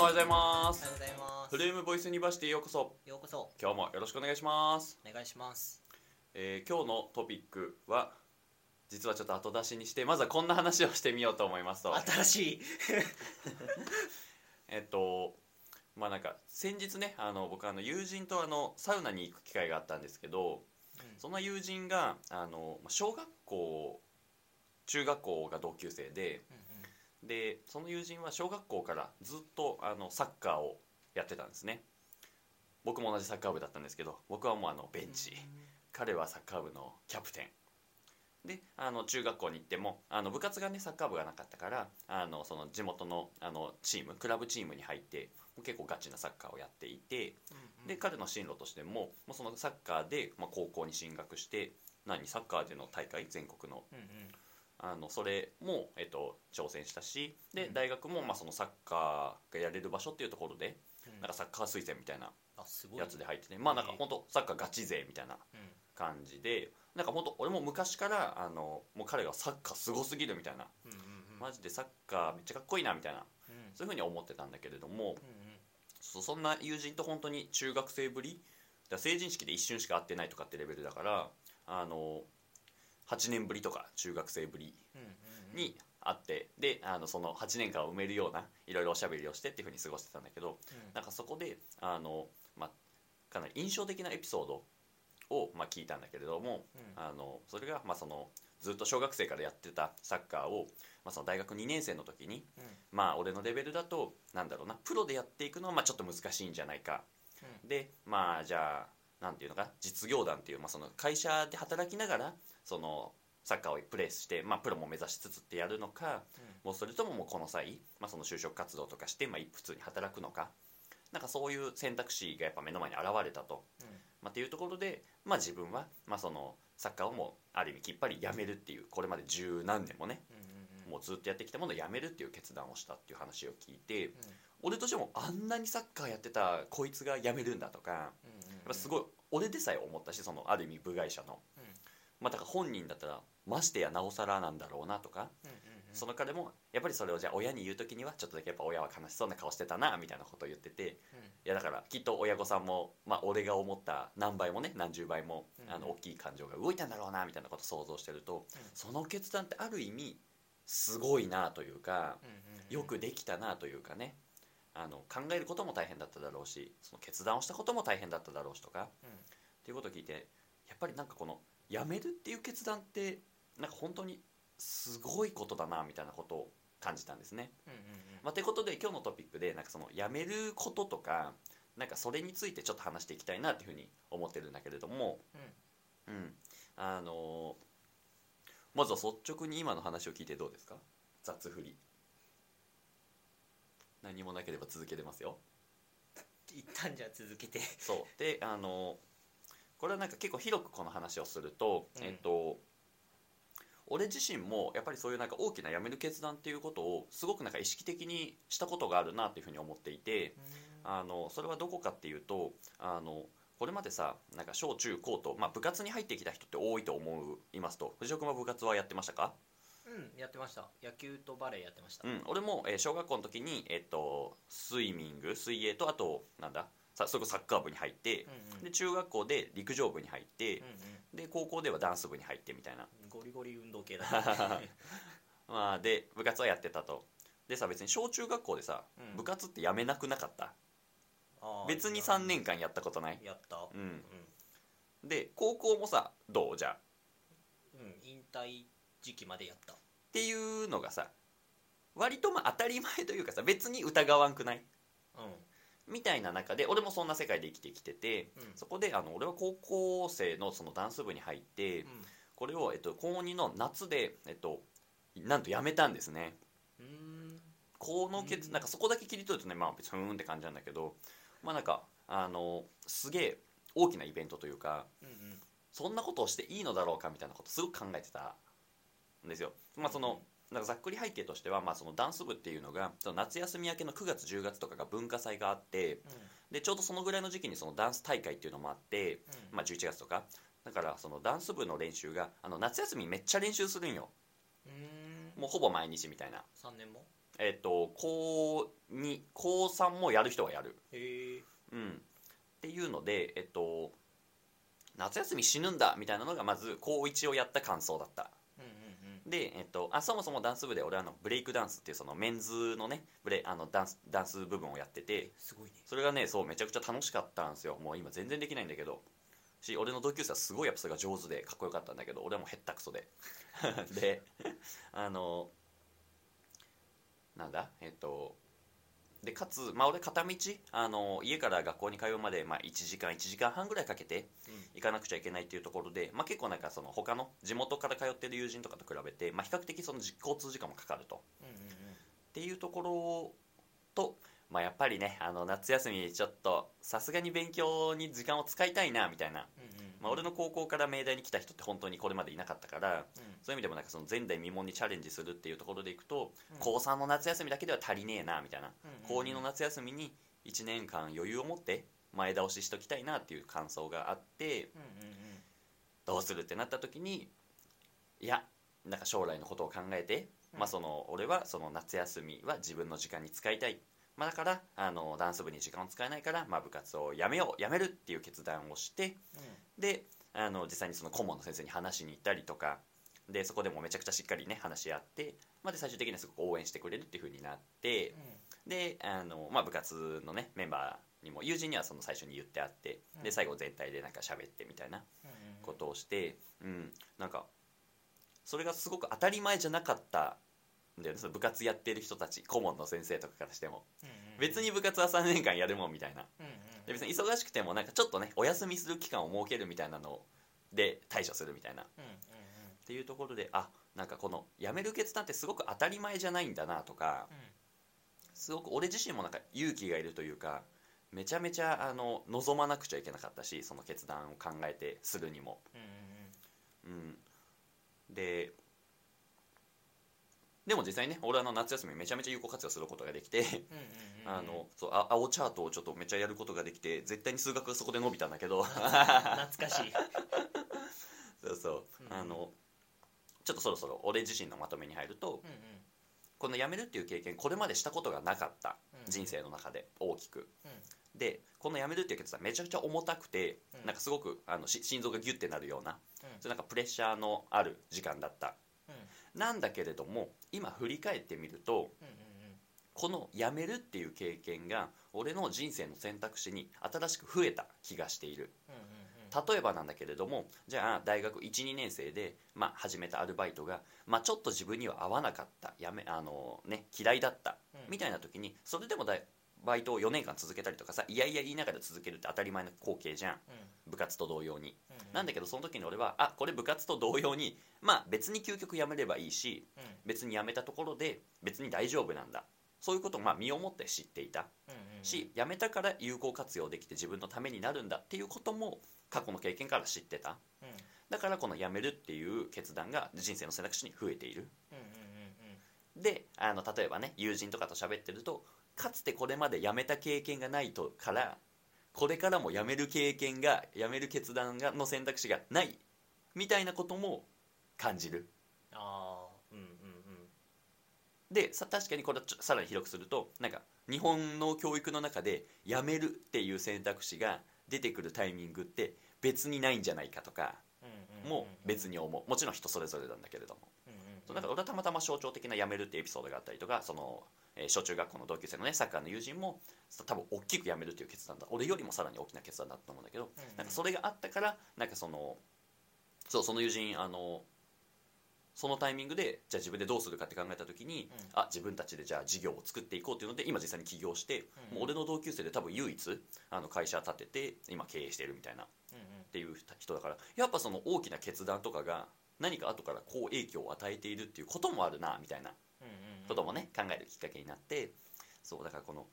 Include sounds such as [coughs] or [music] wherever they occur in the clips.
おはようございます。おはようございます。フレームボイスユニバーシティへようこそ。ようこそ。今日もよろしくお願いします、お願いします。えー今日のトピックは実はちょっと後出しにしてまずはこんな話をしてみようと思いますと。新しい。[laughs] えっとまあなんか先日ねあの僕あの友人とあのサウナに行く機会があったんですけどそん。な友人があのまあ小学校中学校が同級生でうんうんでその友人は小学校からずっとあのサッカーをやってたんですね。僕も同じサッカー部だったんですけど僕はもうあのベンチ。彼はサッカー部のキャプテン。であの中学校に行ってもあの部活がねサッカー部がなかったからあのその地元のあのチームクラブチームに入って結構ガチなサッカーをやっていてうんで彼の進路としてももうそのサッカーで、まあ、高校に進学して何サッカーでの大会全国の。うんうんあのそれも、えっと、挑戦したしでうん。大学も、まあ、そのサッカーがやれる場所っていうところでうん。なんかサッカー推薦みたいなあすごいやつで入っててまあなんか本当サッカーガチ勢みたいなうん。感じでなんか本当俺も昔からあのもう彼がサッカーすごすぎるみたいなうんうんうん。マジでサッカーめっちゃかっこいいなみたいなうん。そういうふうに思ってたんだけれどもうん。そそんな友人と本当に中学生ぶりだから成人式で一瞬しか会ってないとかってレベルだからあの8年ぶりとか中学生ぶりに会ってであのその8年間を埋めるようないろいろおしゃべりをしてっていうふうに過ごしてたんだけどうん。なんかそこであの、まあ、かなり印象的なエピソードを、まあ、聞いたんだけれどもうん。あのそれが、まあ、そのずっと小学生からやってたサッカーを、まあ、その大学2年生の時にうん。まあ俺のレベルだとなんだろうなプロでやっていくのはまあちょっと難しいんじゃないか。でまあじゃあなんていうのかな実業団っていう、まあ、その会社で働きながらそのサッカーをプレーして、まあ、プロも目指しつつってやるのかもうそれとももうこの際、まあ、その就職活動とかして、まあ、普通に働くのか。なんかそういう選択肢がやっぱ目の前に現れたと、うん。まあ、っていうところで、まあ、自分は、まあ、そのサッカーをもうある意味きっぱりやめるっていうこれまで十何年もねうんうんうん。もうずっとやってきたものをやめるっていう決断をしたっていう話を聞いてうん。俺としてもあんなにサッカーやってたこいつがやめるんだとかやうんぱすごい俺でさえ思ったしそのある意味部外者の、うん。まあだから本人だったらましてやなおさらなんだろうなとかうんうんその彼もやっぱりそれをじゃあ親に言う時にはちょっとだけやっぱ親は悲しそうな顔してたなみたいなことを言ってていやだからきっと親御さんも、まあ、俺が思った何倍もね何十倍もうん。あの大きい感情が動いたんだろうなみたいなことを想像してるとその決断ってある意味すごいなというかうんうんうん。よくできたなというかねあの考えることも大変だっただろうしその決断をしたことも大変だっただろうしとかうん。っていうことを聞いてやっぱりなんかこのやめるっていう決断ってなんか本当にすごいことだなみたいなことを感じたんですね。うんうんうん。まあ、ということで今日のトピックでなんかそのやめることとかなんかそれについてちょっと話していきたいなっていうふうに思ってるんだけれども、うん、あのーまずは率直に今の話を聞いてどうですか？雑振り何もなければ続けてますよ。一旦じゃあ続けて。そう。であのこれはなんか結構広くこの話をすると、うん。えっと俺自身もやっぱりそういうなんか大きな辞める決断っていうことをすごくなんか意識的にしたことがあるなっていうふうに思っていてあのそれはどこかっていうとあのこれまでさなんか小中高と、まあ、部活に入ってきた人って多いと思いますと。藤尾君は部活はやってましたか？うんやってました。野球とバレーやってました。うん、俺も、えー小学校の時に、えっとスイミング水泳とあとなんださそれこそサッカー部に入って、うんうん。で中学校で陸上部に入ってうで高校ではダンス部に入ってみたいな。ゴリゴリ運動系だ。ね [laughs] まあで部活はやってたと。でさ別に小中学校でさ、うん。部活ってやめなくなかった。あー別に3年間やったことない。やった。ううん。で高校もさどう？じゃあ。っうん引退時期までやったていうのがさ割とまあ当たり前というかさ別に疑わんくない？うん。みたいな中で俺もそんな世界で生きてきてて、うん。そこであの俺は高校生のそのダンス部に入って、これを、えっと、高2の夏で、えっと、なんとやめたんですね。うんうん。この決うん。なんかそこだけ切り取るとねまあ別にふーんって感じなんだけどまあなんかあのすげえ大きなイベントというかうんうん。そんなことをしていいのだろうかみたいなことすごく考えてたんですよ。まあその、なんかざっくり背景としては、まあ、そのダンス部っていうのがその夏休み明けの9月10月とかが文化祭があってでちょうどそのぐらいの時期にそのダンス大会っていうのもあって、うん。まあ、11月とか。だからそのダンス部の練習があの夏休みめっちゃ練習するんよ。うん。もうほぼ毎日みたいな。3年も？えっと高2高3もやる人はやる。へえ。うん。っていうのでえっと夏休み死ぬんだみたいなのがまず高1をやった感想だったで、えっと、あそもそもダンス部で俺はあのブレイクダンスっていうそのメンズのねブレあのダンスダンス部分をやっててすごいね。それがねそうめちゃくちゃ楽しかったんですよ。もう今全然できないんだけど。し俺の同級生はすごいやっぱそれが上手でかっこよかったんだけど俺はもうへったくそで。[laughs] であのなんだ？えっとでかつ、まあ、俺片道あの家から学校に通うまで、まあ、1時間1時間半ぐらいかけて行かなくちゃいけないっていうところで、まあ、結構なんかその他の地元から通ってる友人とかと比べて、まあ、比較的その実交通時間もかかると。うんうんうん。っていうところと、まあ、やっぱりねあの夏休みちょっとさすがに勉強に時間を使いたいなみたいな、うんうんまあ、俺の高校から明大に来た人って本当にこれまでいなかったからうん。そういう意味でもなんかその前代未聞にチャレンジするっていうところでいくと、うん。高3の夏休みだけでは足りねえなみたいな、うんうん高2の夏休みに1年間余裕を持って前倒ししときたいなっていう感想があってどうするってなった時にいやなんか将来のことを考えて、うん。まあ、その俺はその夏休みは自分の時間に使いたい、まあ、だからあのダンス部に時間を使えないから、まあ、部活をやめようやめるっていう決断をしてであの実際にその顧問の先生に話しに行ったりとかでそこでもめちゃくちゃしっかりね話し合って、まあ、で最終的にはすごく応援してくれるっていう風になってであの、まあ、部活のねメンバーにも友人にはその最初に言ってあってうん。で最後全体でなんか喋ってみたいなうんうんうん。ことをして、うん、なんかそれがすごく当たり前じゃなかったんだよねその部活やってる人たち顧問の先生とかからしても。うんうん別に部活は3年間やるもんみたいな。うんうん。で別に忙しくてもなんかちょっとねお休みする期間を設けるみたいなので対処するみたいな。っうんうん。ていうところであなんかこの辞める決断ってすごく当たり前じゃないんだなとかすごく俺自身もなんか勇気がいるというかめちゃめちゃあの望まなくちゃいけなかったしその決断を考えてするにも。うんうんうん。うん、ででも実際にね俺はあの夏休みめちゃめちゃ有効活用することができてあのそうあ青チャートをちょっとめっちゃやることができて絶対に数学がそこで伸びたんだけど。懐かしい。[laughs] そうそう、うんあのちょっとそろそろ俺自身のまとめに入るとうんうん。この辞めるっていう経験これまでしたことがなかったうん。人生の中で大きく。うん。でこの辞めるっていう決断めちゃくちゃ重たくて、うん。なんかすごくあのし心臓がギュッてなるようなうん。そなんかプレッシャーのある時間だった。うんなんだけれども今振り返ってみるとうんうんこの辞めるっていう経験が俺の人生の選択肢に新しく増えた気がしている。うんうんうん例えばなんだけれどもじゃあ大学12年生で、まあ、始めたアルバイトが、まあ、ちょっと自分には合わなかったやめあの、ね、嫌いだったうん。みたいな時にそれでもだいバイトを4年間続けたりとかさいやいや言いながら続けるって当たり前の光景じゃん。部活と同様に。なんだけどその時に俺はあこれ部活と同様にまあ別に究極やめればいいしうん。別に辞めたところで別に大丈夫なんだ。そういうことをまあ身をもって知っていた。し辞めたから有効活用できて自分のためになるんだ。っていうことも過去の経験から知ってた。だからこの辞めるっていう決断が人生の選択肢に増えている。であの例えばね友人とかと喋ってるとかつてこれまで辞めた経験がないとからこれからも辞める経験が辞める決断がの選択肢がないみたいなことも感じる。ああうんうんうん。でさ確かにこれはちょさらに広くするとなんか日本の教育の中で辞めるっていう選択肢が出てくるタイミングって別にないんじゃないかとかも別に思う。もちろん人それぞれなんだけれども。うんうんそうだから俺はたまたま象徴的な辞めるってエピソードがあったりとかその、えー小中学校の同級生のねサッカーの友人も多分大きく辞めるっていう決断だ俺よりもさらに大きな決断だったと思うんだけど、うん。うんなんかそれがあったからなんかそのそうその友人あのそのタイミングでじゃあ自分でどうするかって考えた時に、うん。あ自分たちでじゃあ事業を作っていこうっていうので今実際に起業して、うん。もう俺の同級生で多分唯一あの会社立てて今経営してるみたいなうんうん。っていう人だからやっぱその大きな決断とかが何か後から好影響を与えているっていうこともあるなみたいなこともね考えるきっかけになってそうだからこの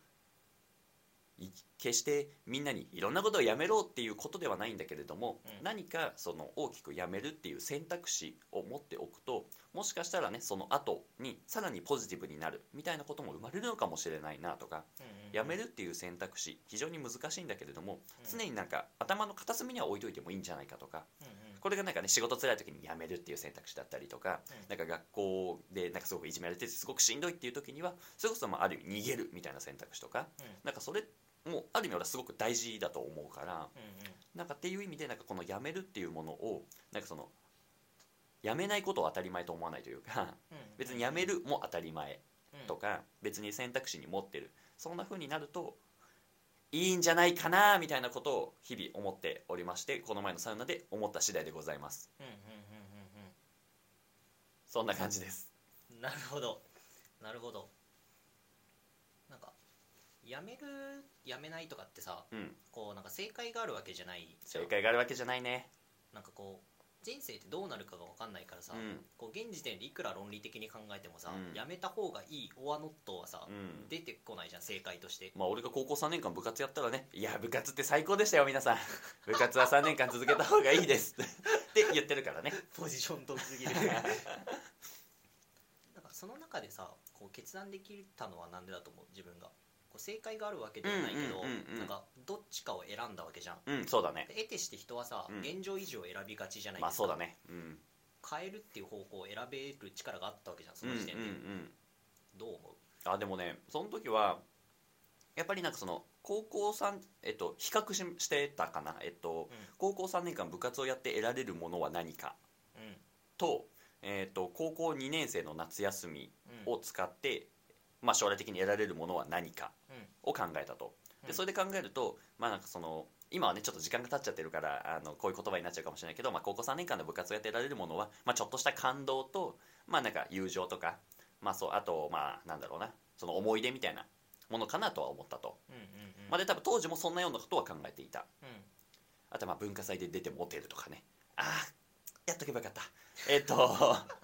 い決してみんなにいろんなことをやめろっていうことではないんだけれども、うん。何かその大きくやめるっていう選択肢を持っておくともしかしたらねその後にさらにポジティブになるみたいなことも生まれるのかもしれないなとかやめるっていう選択肢非常に難しいんだけれどもうん。常になんか頭の片隅には置いといてもいいんじゃないかとかうんうんここれがなんかね仕事辛い時に辞めるっていう選択肢だったりとか、うん。なんか学校でなんかすごくいじめられててすごくしんどいっていう時にはそれこそまあある意味逃げるみたいな選択肢とかうん。なんかそれもある意味俺はすごく大事だと思うからうんうん。なんかっていう意味でなんかこの辞めるっていうものをなんかその辞めないことを当たり前と思わないというかうん別に辞めるも当たり前うん。とか別に選択肢に持ってる。そんな風になるといいんじゃないかなみたいなことを日々思っておりましてこの前のサウナで思った次第でございます。うんうんうんそんな感じです。うんうんなるほど。なるほど。なんかやめるやめないとかってさうん。こうなんか正解があるわけじゃないじゃん。正解があるわけじゃないね。なんかこう人生ってどうなるかが分かんないからさ、うん。こう現時点でいくら論理的に考えてもさ、うん。やめた方がいいオアノットはさ、うん。出てこないじゃん正解として。まあ俺が高校3年間部活やったらね。いや部活って最高でしたよ皆さん。[laughs] 部活は3年間続けた方がいいです。って言ってるからね。ポジション遠すぎる。[laughs] なんかその中でさこう決断できたのは何でだと思う？自分がこう正解があるわけではないけど、うんうんうんうん。なんかどっちかを選んだわけじゃん。うんそうだね。で得てして人はさ、うん。現状維持を選びがちじゃないまあですか、そうだね。うん。変えるっていう方向を選べる力があったわけじゃんそうんうんうの時点で、ん。どう思う？あでもねその時はやっぱりなんかその高校3えっと比較ししてたかな？えっと高校3年間部活をやって得られるものは何か。うん。うんと,、えっと高校2年生の夏休みうんを使って、まあ、将来的に得られるものは何かうん。を考えたと。うん。でそれで考えると、まあなんかその今はねちょっと時間が経っちゃってるからあのこういう言葉になっちゃうかもしれないけど、まあ、高校3年間の部活をやって得られるものは、まあ、ちょっとした感動と、まあ、なんか友情とか、まあ、そうあとまあなんだろうなその思い出みたいなものかなとは思ったと、うんうんうん。まあ、で多分当時もそんなようなことは考えていた。うん。あとはまあ文化祭で出てモテるとかね。ああやっとけばよかった。えっとそう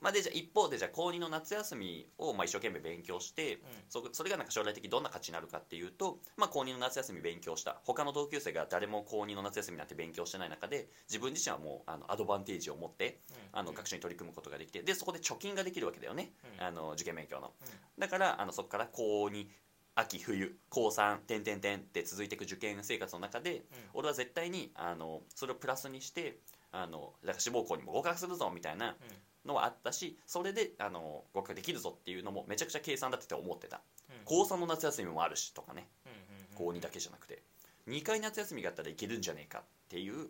まあでじゃあ一方でじゃあ高2の夏休みをまあ一生懸命勉強して、そそれがなんか将来的にどんな価値になるかっていうと、まあ、高2の夏休み勉強した。他の同級生が誰も高2の夏休みなんて勉強してない中で自分自身はもうあのアドバンテージを持ってあの学習に取り組むことができてでそこで貯金ができるわけだよね、うん。あの受験勉強の、だからあのそこから高2秋冬高3点点点って続いていく受験生活の中で俺は絶対にあのそれをプラスにしてあのだから志望校にも合格するぞみたいなのはあったしそれであの合格できるぞっていうのもめちゃくちゃ計算だってて思ってた。高3の夏休みもあるしとかね。高2だけじゃなくて。2回夏休みがあったらいけるんじゃねえかっていう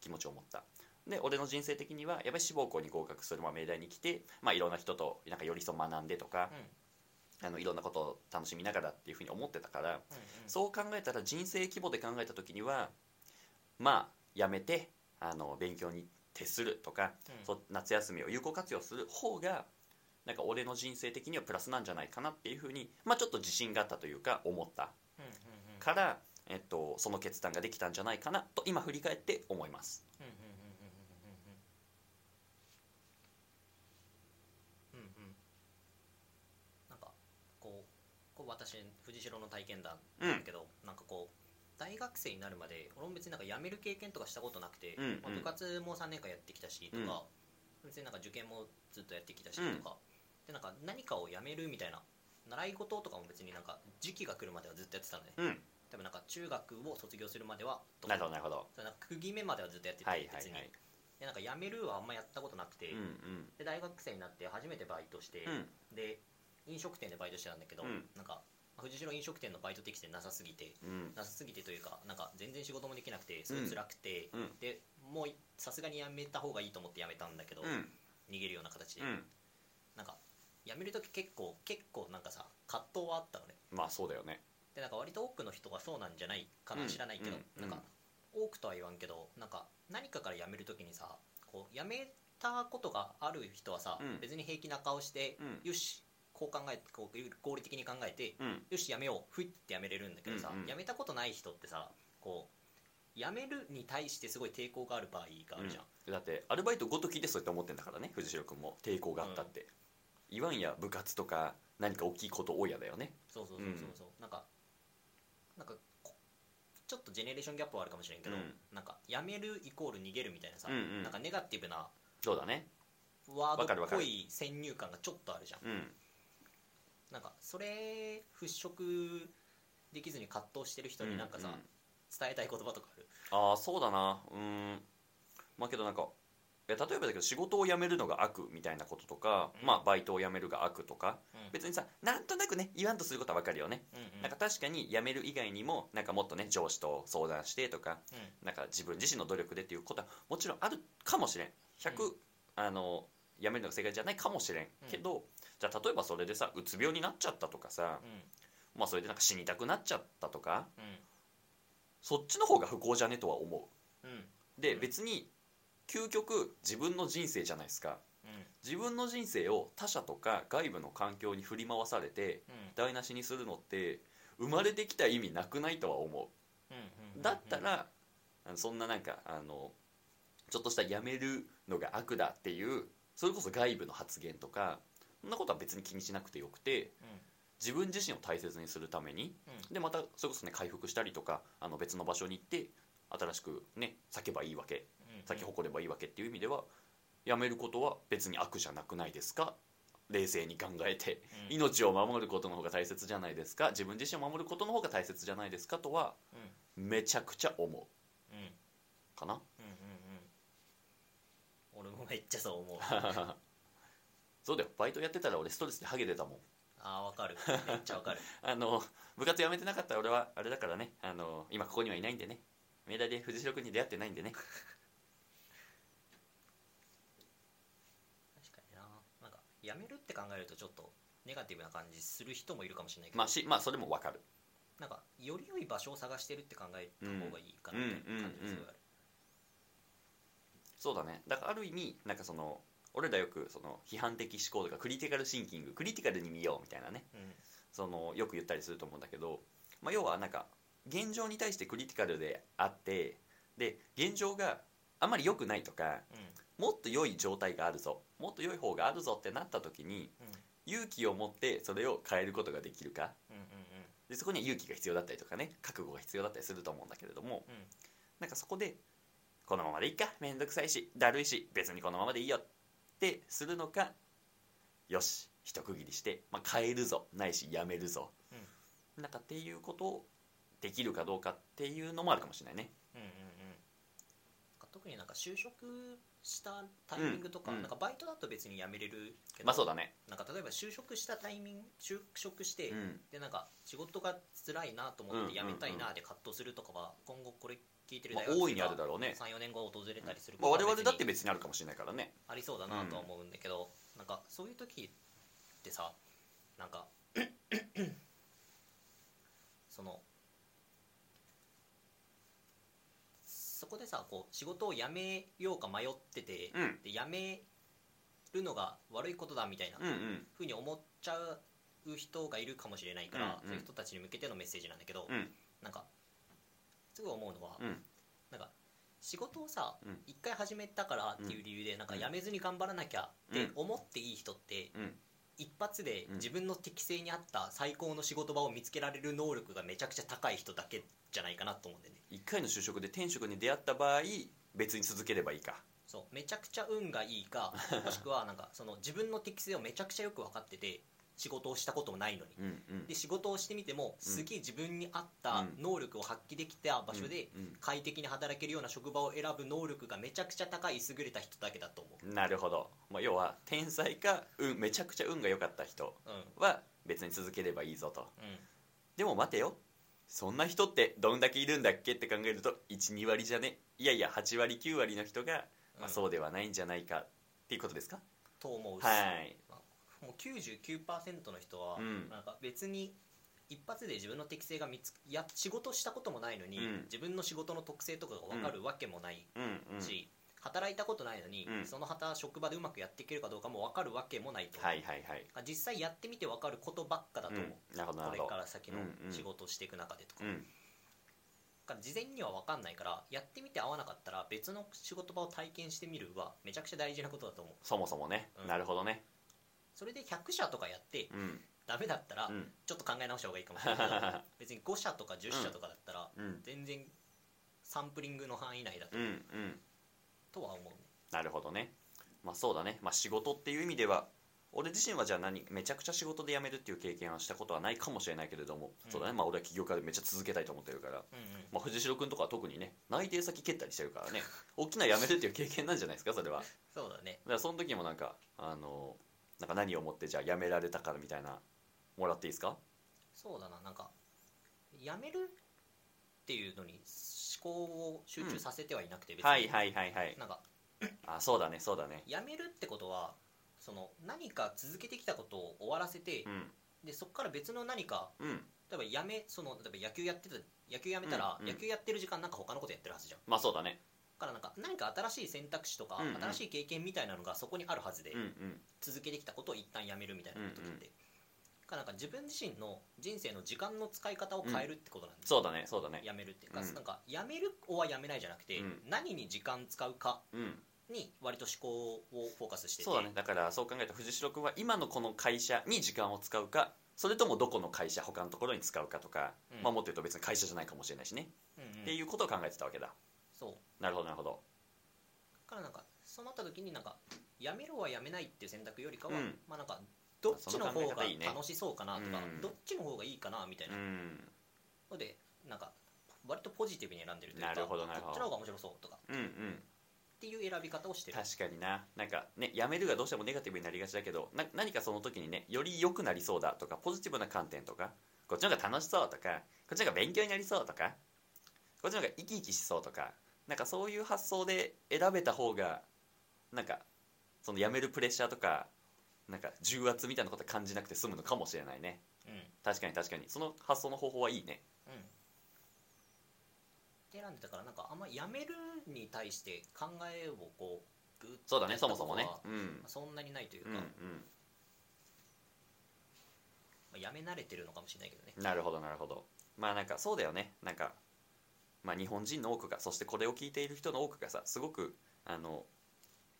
気持ちを持った。で俺の人生的にはやっぱり志望校に合格するまあ命題に来て、まあ、いろんな人となんか寄り添う学んでとか、あのいろんなことを楽しみながらっていうふうに思ってたから、そう考えたら人生規模で考えた時にはまあやめてあの勉強に徹するとか、そ夏休みを有効活用する方がなんか俺の人生的にはプラスなんじゃないかなっていうふうに、まあ、ちょっと自信があったというか思った。から、えっと、その決断ができたんじゃないかなと今振り返って思います。なんかこうこう私藤代の体験談だけど、大学生になるまで俺も別になんか辞める経験とかしたことなくて、うんうん。まあ部活も3年間やってきたしとか、別になんか受験もずっとやってきたしとか、でなんか何かを辞めるみたいな習い事とかも別になんか時期が来るまではずっとやってたのね、うん、多分なんか中学を卒業するまではなるほどなるほど。それなんか区切り目まではずっとやってて、はいはい別に。はい。でなんか辞めるはあんまやったことなくて、うん。で大学生になって初めてバイトして、うん。で飲食店でバイトしてたんだけど、うん。なんか藤代飲食店のバイト適性なさすぎてうん。うんなさすぎてというかなんか全然仕事もできなくてすごい辛くて、うん。でもうさすがに辞めた方がいいと思って辞めたんだけど、うん。逃げるような形で、うん。なんか辞める時結構結構なんかさ葛藤はあったのね。まあそうだよね。でなんか割と多くの人がそうなんじゃないかな、うん。知らないけど、うん。なんか多くとは言わんけどなんか何かから辞める時にさこう辞めたことがある人はさ、うん。別に平気な顔して、うん。よしこう考えこう合理的に考えて、うん。よしやめようふいってやめれるんだけどさ、うんうん。やめたことない人ってさこうやめるに対してすごい抵抗がある場合があるじゃん、うん。だってアルバイトごときでそうやって思ってんだからね藤代君も抵抗があったって、言わんや部活とか何か大きいこと多いやだよね。そうそうそうそうそう、なんかなんかこちょっとジェネレーションギャップはあるかもしれんけど、うん。なんかやめるイコール逃げるみたいなさ、うんうん。なんかネガティブなそうだね。ワードっぽい先入観がちょっとあるじゃん。うんなんかそれ払拭できずに葛藤してる人になんかさ、うん伝えたい言葉とかある？ああそうだな。うーん。まあけどなんか例えばだけど仕事を辞めるのが悪みたいなこととか、うん。まあバイトを辞めるが悪とか、うん。別にさなんとなくね言わんとすることは分かるよね、うんうん。なんか確かに辞める以外にもなんかもっとね上司と相談してとかうん。なんか自分自身の努力でっていうことはもちろんあるかもしれん。100、うん。あの辞めるのが正解じゃないかもしれん、うん。けどじゃあ例えばそれでさうつ病になっちゃったとかさ、うん。まあそれでなんか死にたくなっちゃったとかうん。そっちの方が不幸じゃねとは思う。うん。で、うん。別に究極自分の人生じゃないですか。うん。自分の人生を他者とか外部の環境に振り回されてうん。台無しにするのって生まれてきた意味なくないとは思う。んうだったらそんななんかあのちょっとしたやめるのが悪だっていうそれこそ外部の発言とかそんなことは別に気にしなくてよくて自分自身を大切にするためにでまたそれこそね回復したりとかあの別の場所に行って新しくね咲けばいいわけ咲き誇ればいいわけっていう意味ではやめることは別に悪じゃなくないですか？冷静に考えてうん。命を守ることの方が大切じゃないですか？自分自身を守ることの方が大切じゃないですか？とはうん。めちゃくちゃ思う。かな？俺もめっちゃそう思う。[laughs] そうだよ。バイトやってたら俺ストレスでハゲてたもん。ああわかる。めっちゃわかる。[laughs] あの部活辞めてなかったら俺はあれだからね。あの今ここにはいないんでね。メダで藤代君に出会ってないんでね。[laughs] 確かにな。なんかやめるって考えるとちょっとネガティブな感じする人もいるかもしれないけど、まあしまあそれもわかる。なんかより良い場所を探してるって考えた方がいいかなって感じがすごいあるそうだね。だからある意味なんかその俺らよくその批判的思考とかクリティカルシンキングクリティカルに見ようみたいなね。うん。そのよく言ったりすると思うんだけど、まあ、要はなんか現状に対してクリティカルであってで現状があまり良くないとかもっと良い状態があるぞもっと良い方があるぞってなった時にうん。うん勇気を持ってそれを変えることができるか。うんうん。でそこには勇気が必要だったりとかね覚悟が必要だったりすると思うんだけれどもうん。なんかそこでこのままでいいか。めんどくさいし。だるいし。別にこのままでいいよ。ってするのか。よし。一区切りして、まあ、変えるぞ。ないしやめるぞ、なんかっていうことをできるかどうかっていうのもあるかもしれないね。うんうんうん。特になんか就職したタイミングとか,、うん。うんなんかバイトだと別に辞めれるけど、まあそうだね。なんか例えば就職したタイミング就職して、うん。でなんか仕事が辛いなと思って辞めたいなで葛藤するとかは今後これ聞いてるまあ大いにあるだろうね。34年後訪れたりするまあ、我々だって別に別にあるかもしれないからね。ありそうだなとは思うんだけど、なんかそういう時ってさなんか [coughs] そのそこでさこう仕事を辞めようか迷ってて、うん。で辞めるのが悪いことだみたいなうんうん。ふうに思っちゃう人がいるかもしれないから、うんうん。そういう人たちに向けてのメッセージなんだけど、うん。なんかすごい思うのは、うん。なんか仕事をさうん。一、回始めたからっていう理由でなんか辞めずに頑張らなきゃって思っていい人って、うん。一発でうん。自分の適性に合った最高の仕事場を見つけられる能力がめちゃくちゃ高い人だけじゃないかなと思うんだよね。一回の就職で転職に出会った場合別に続ければいいか。そう。めちゃくちゃ運がいいか [laughs] もしくはなんかその自分の適性をめちゃくちゃよく分かってて仕事をしたこともないのに。うんうん。で仕事をしてみてもすげえ自分に合った能力を発揮できた場所で快適に働けるような職場を選ぶ能力がめちゃくちゃ高い優れた人だけだと思う。なるほど、まあ、要は天才か、うん、めちゃくちゃ運が良かった人うん。は別に続ければいいぞと。うん。でも待てよ。そんな人ってどんだけいるんだっけって考えると12割じゃね。いやいや8割9割の人が、まあ、うん。そうではないんじゃないかっていうことですか、と思うし。はいもう99%の人はうん。なんか別に一発で自分の適性が見つや仕事したこともないのに、うん。自分の仕事の特性とかが分かるわけもないし、働いたことないのに、うん。その働職場でうまくやっていけるかどうかも分かるわけもないと。はいはいはい。実際やってみて分かることばっかだと思う、うん。なるほどなこれるほど。から先の仕事をしていく中でとか,、うん。事前には分かんないからやってみて合わなかったら別の仕事場を体験してみるはめちゃくちゃ大事なことだと思う。そもそもね、うん。なるほどねそれで100社とかやってうん。ダメだったらうん。ちょっと考え直した方がいいかもしれない。け [laughs] ど別に5社とか10社とかだったらうん。全然サンプリングの範囲内だと,、うんうん。とは思うね。なるほどね。まあそうだね、まあ、仕事っていう意味では俺自身はじゃあ何めちゃくちゃ仕事で辞めるっていう経験はしたことはないかもしれないけれども、うん。そうだね。まあ俺は起業家でめっちゃ続けたいと思ってるから、うんうん。まあ、藤代君とかは特にね内定先蹴ったりしてるからね。大きな辞めるっていう経験なんじゃないですかそれは。だ [laughs] かそうだね。らその時もなんかあのなんか何をもってじゃあ辞められたからみたいなもらっていいですか？そうだな。なんかやめるっていうのに思考を集中させてはいなくて別に、はいはいはいはい。なんかあそうだねそうだね。やめるってことはその何か続けてきたことを終わらせてう、ん。でそこから別の何かうん。例えばやめその例えば野球やってた野球やめたら、うんうん。野球やってる時間なんか他のことやってるはずじゃん。まあそうだね。だからなんか何か新しい選択肢とか、うんうん。新しい経験みたいなのがそこにあるはずで、うんうん。続けてきたことを一旦やめるみたいなことって、うんうん。だからなんか自分自身の人生の時間の使い方を変えるってことなんですそうだねそうだね。やめるっていうか、うん。なんかやめるはやめないじゃなくて、うん。何に時間使うかうん。に割と思考をフォーカスしてて。そうだね。だからそう考えたら藤代君は今のこの会社に時間を使うかそれともどこの会社他のところに使うかとか、うん。まあもっと言うと別に会社じゃないかもしれないしね、うんうん。っていうことを考えてたわけだそう。なるほどなるほど。だからなんかそうなった時になんかやめろはやめないっていう選択よりかは、うん。まあなんかどっちの方が楽しそうかなとかうんどっちの方がいいかなみたいうなん。のでなんか割とポジティブに選んでるというかなるほどなるほど。こっちの方が面白そうとかうんうん。っていう選び方をしてる。確かにな。なんかねやめるがどうしてもネガティブになりがちだけどな何かその時にねより良くなりそうだとかポジティブな観点とかこっちの方が楽しそうとかこっちの方が勉強になりそうとかこっちの方が生き生きしそうとかなんかそういう発想で選べた方がなんかそのやめるプレッシャーとかなんか重圧みたいなこと感じなくて済むのかもしれないね。うん。うん確かに確かに。その発想の方法はいいね。で選んでたからなんかあんまやめるに対して考えをこうグッそうだねそもそもね。はうん。そんなにないというか、うんまあ、やめ慣れてるのかもしれないけどね。うんなるほどなるほど。まあなんかそうだよね。なんかまあ日本人の多くがそしてこれを聞いている人の多くがさすごくあの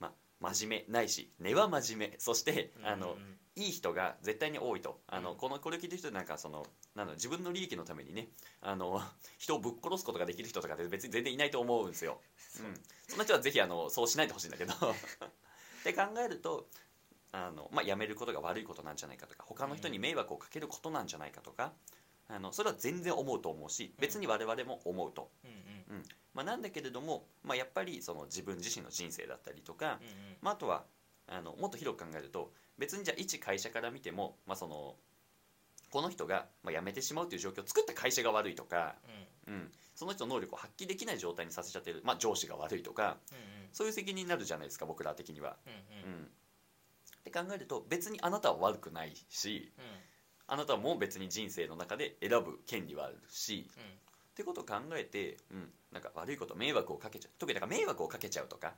まあ真面目ないし根は真面目そしてあの、うんうん。いい人が絶対に多いと。あの、うん。このこれを聞いてる人なんかそのなん自分の利益のためにねあの [laughs] 人をぶっ殺すことができる人とかって別に全然いないと思うんですよ、そう。うん、そんな人はぜひあのそうしないでほしいんだけど。[laughs] って考えるとあの、まあ、辞めることが悪いことなんじゃないかとか他の人に迷惑をかけることなんじゃないかとか、あのそれは全然思うと思うし別に我々も思うと、うんうん。まあ、なんだけれども、まあ、やっぱりその自分自身の人生だったりとか、うんうん。まあ、あとはあのもっと広く考えると別にじゃあ一会社から見ても、まあ、そのこの人がまあ辞めてしまうという状況を作った会社が悪いとか、うん、その人の能力を発揮できない状態にさせちゃってる、まあ、上司が悪いとかうんうん。そういう責任になるじゃないですか僕ら的には。うんううん。ん、って考えると別にあなたは悪くないしあなたも別に人生の中で選ぶ権利はあるしうん。うんってことを考えて、うん、なんか悪いこと迷惑をかけちゃう特になんか迷惑をかけちゃうとか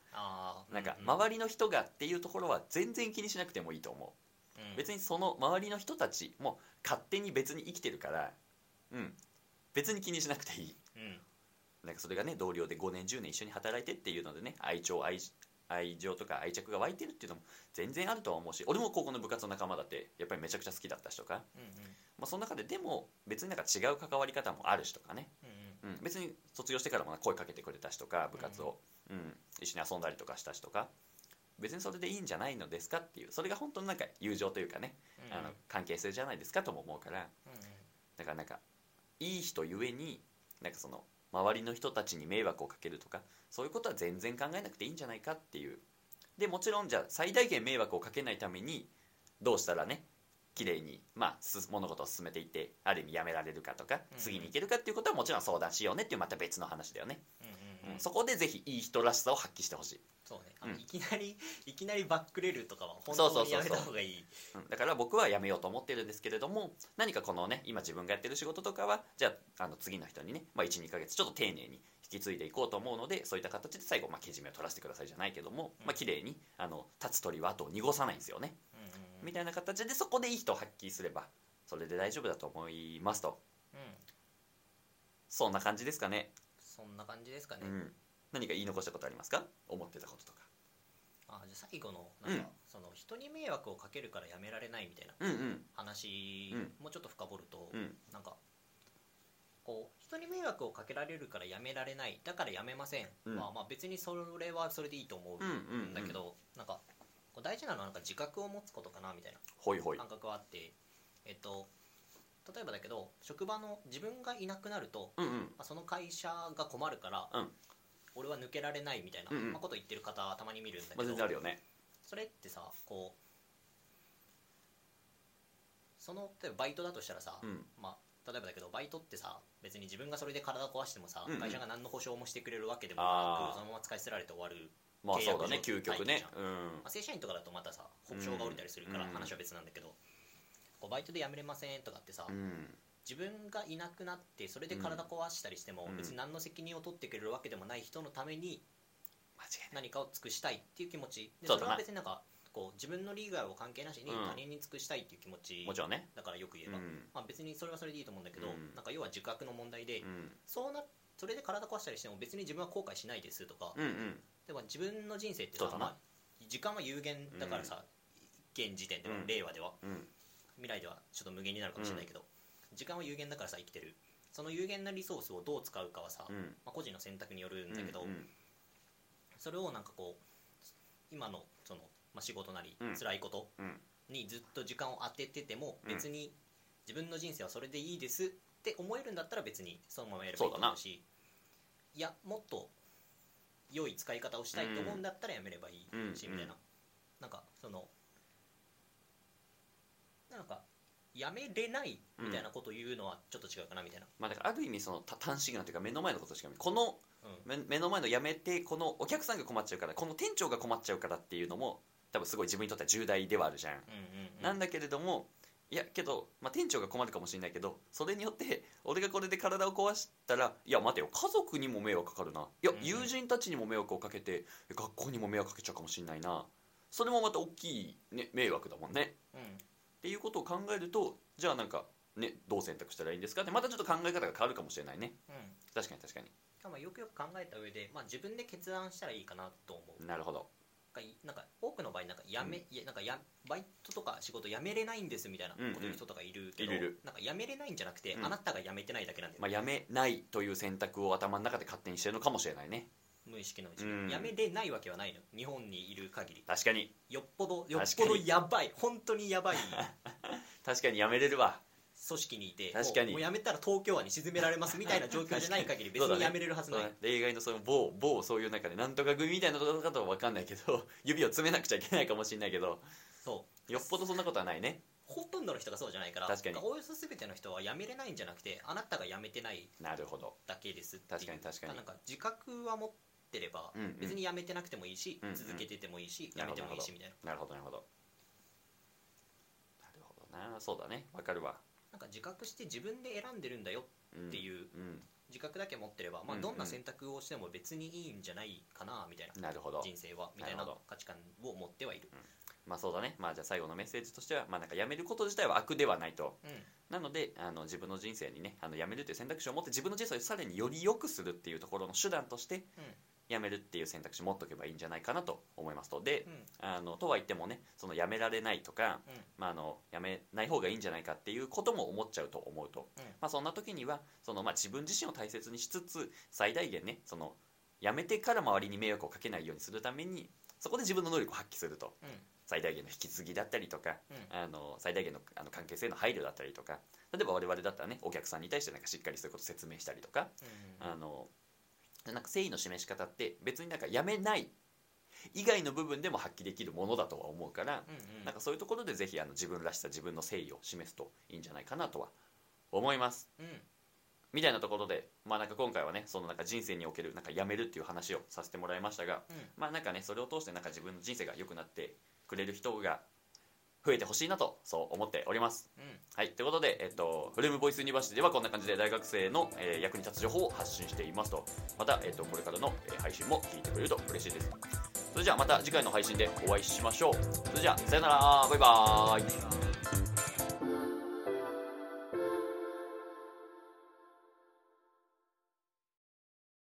なんか周りの人がっていうところは全然気にしなくてもいいと思う。うん。別にその周りの人たちも勝手に別に生きてるから、うん、別に気にしなくていい。うん。なんかそれがね同僚で5年10年一緒に働いてっていうのでね愛情愛愛情とか愛着が湧いてるっていうのも全然あるとは思うし俺も高校の部活の仲間だってやっぱりめちゃくちゃ好きだったしとか、うんうん。まあ、その中ででも別になんか違う関わり方もあるしとかね、うんうん、別に卒業してからも声かけてくれたしとか部活を、うん。一緒に遊んだりとかしたしとか。別にそれでいいんじゃないのですかっていう。それが本当になんか友情というかね。うん。あの関係性じゃないですかとも思うから。うんうん。だからなんかいい人ゆえになんかその周りの人たちに迷惑をかけるとかそういうことは全然考えなくていいんじゃないかっていう。でもちろんじゃあ最大限迷惑をかけないためにどうしたらね綺麗にまあす物事を進めていってある意味やめられるかとかうん。次に行けるかっていうことはもちろん相談しようねっていうまた別の話だよね、うんそこでぜひいい人らしさを発揮してほしい。そうね、うん。いきなり [laughs] いきなりバックレるとかは本そうそうそうそう。当にやめた方がいい。うん。だから僕はやめようと思ってるんですけれども何かこのね今自分がやってる仕事とかはじゃああの次の人にね、まあ、12ヶ月ちょっと丁寧に引き継いでいこうと思うのでそういった形で最後、まあ、けじめを取らせてくださいじゃないけども、うん。まあ綺麗にあの立つ鳥は後を濁さないんですよね、うんうんうん。みたいな形でそこでいい人を発揮すればそれで大丈夫だと思いますと。うん。そんな感じですかね、そんな感じですかね、うん、何か言い残したことありますか？思ってたこととか。あじゃあ最後のなんか、うん。その人に迷惑をかけるからやめられないみたいなうんうん。話、うんもうちょっと深掘ると、うん。なんかこう人に迷惑をかけられるからやめられないだからやめません、うん。まあまあ別にそれはそれでいいと思うんだけど、なんかこう大事なのはなんか自覚を持つことかなみたいな感覚はあってえっと例えばだけど職場の自分がいなくなると、うんうん。まあ、その会社が困るから、うん。俺は抜けられないみたいな、うんうん。まあ、こと言ってる方たまに見るんだまあけど、全然あるよね。それってさこうその例えばバイトだとしたらさ、うん。まあ、例えばだけどバイトってさ別に自分がそれで体壊してもさ、うんうん。会社が何の保証もしてくれるわけでもなくそのまま使い捨てられて終わる、まあそうだね。上究極ね。入まあ、正社員とかだとまたさ保証が下りたりするからうん。話は別なんだけど、こうバイトで辞めれませんとかってさ、うん。うん自分がいなくなってそれで体壊したりしても、うん。別に何の責任を取ってくれるわけでもない人のために何かを尽くしたいっていう気持ち。でそれは別になんかこう自分の利害を関係なしにうん。他人に尽くしたいっていう気持ちもちろんね。だからよく言えば、うん。まあ、別にそれはそれでいいと思うんだけど、うん。なんか要は自覚の問題で、うん。そうなそれで体壊したりしても別に自分は後悔しないですとか、でも自分の人生ってさ、まあ、時間は有限だからさ、現時点では、うん。令和では。うん未来ではちょっと無限になるかもしれないけど、時間は有限だからさ生きてる。その有限なリソースをどう使うかはさ、うん。まあ、個人の選択によるんだけど、うんうん。それをなんかこう今のその、まあ、仕事なりうん。辛いことうん。にずっと時間を当てててもうん。別に自分の人生はそれでいいですって思えるんだったら別にそのままやればいいと思うしいやもっと良い使い方をしたいと思うんだったらやめればいいし、うん。みたいな。なんかそのなんかやめれないみたいなことを言うのはちょっと違うかなみたいな、まあだからある意味そのた短視眼というか目の前のことしか見このうん。目目の前のやめてこのお客さんが困っちゃうからこの店長が困っちゃうからっていうのも多分すごい自分にとっては重大ではあるじゃん、うんうんうん。なんだけれどもいやけど、まあ、店長が困るかもしれないけどそれによって俺がこれで体を壊したらいや待てよ家族にも迷惑かかるな。いや、うんうん友人たちにも迷惑をかけて学校にも迷惑かけちゃうかもしれないな。それもまた大きい、ね、迷惑だもんね。うんっていうことを考えるとじゃあなんかねどう選択したらいいんですか？ってまたちょっと考え方が変わるかもしれないね。うん。確かに確かに。まあよくよく考えた上で、まあ、自分で決断したらいいかなと思う。なるほど。なんかなんか多くの場合なんかやめ、いやなんかやバイトとか仕事辞めれないんですみたいなこと言う人とかいるけど、うんうんいる。なんか辞めれないんじゃなくて、うん。あなたが辞めてないだけなんだよ、まあ、やめないという選択を頭の中で勝手にしてるのかもしれないね無意識のうちに、うん。辞めれないわけはないの。日本にいる限り。確かに。よっぽどよっぽどやばい。本当にやばい。[laughs] 確かにやめれるわ。組織にいて確かに。もうもう辞めたら東京湾に沈められますみたいな状況じゃない限り別 [laughs] そうだね。に辞めれるはずない、ね。例外のその某某そういう中でなんとか組みたいなところかとは分かんないけど [laughs] 指を詰めなくちゃいけないかもしれないけど。そう。よっぽどそんなことはないね。ほとんどの人がそうじゃないから確かに。およそ全ての人は辞めれないんじゃなくてあなたが辞めてないなるほど。だけですっていう。確かに確かに。なんか自覚は持ってれば、うんうん。別に辞めてなくてもいいし、うんうん。続けててもいいし辞めてもいいしみたいな。なるほどなるほど。なるほどな。そうだね。分かるわ。なんか自覚して自分で選んでるんだようんっていううん。自覚だけ持ってれば、まあ、うんうん。どんな選択をしても別にいいんじゃないかなみたいななるほど。人生はみたいななるほど。価値観を持ってはいる、まあそうだね。まあじゃあ最後のメッセージとしてはまあなんかやめること自体は悪ではないと。うん。なのであの自分の人生にねあのやめるという選択肢を持って自分の人生をさらにより良くするっていうところの手段としてやめるっていう選択肢を持っておけばいいんじゃないかなと思いますと。でうん。うんあのとは言ってもねそのやめられないとか、うん。まあ、あのやめない方がいいんじゃないかっていうことも思っちゃうと思うと、うん。まあ、そんな時にはその、まあ、自分自身を大切にしつつ最大限ねそのやめてから周りに迷惑をかけないようにするためにそこで自分の能力を発揮すると。うん。最大限の引き継ぎだったりとか、うん。あの最大限のあの関係性の配慮だったりとか例えば我々だったらねお客さんに対してなんかしっかりそういうことを説明したりとか、うん。あのなんか誠意の示し方って別になんかやめない。以外の部分でも発揮できるものだとは思うから、うんうん。なんかそういうところでぜひあの自分らしさ自分の誠意を示すといいんじゃないかなとは思います。うん。みたいなところでまあなんか今回はねそのなんか人生におけるなんかやめるっていう話をさせてもらいましたがうん。まあなんかねそれを通してなんか自分の人生が良くなってくれる人が増えてほしいなとそう思っております。うん。はいということで、えっと、フレームボイスユニバーシティではこんな感じで大学生の、えー役に立つ情報を発信していますと。また、えっと、これからの、えー配信も聞いてくれると嬉しいです。それじゃあまた次回の配信でお会いしましょう。それじゃあさよなら。バイバーイ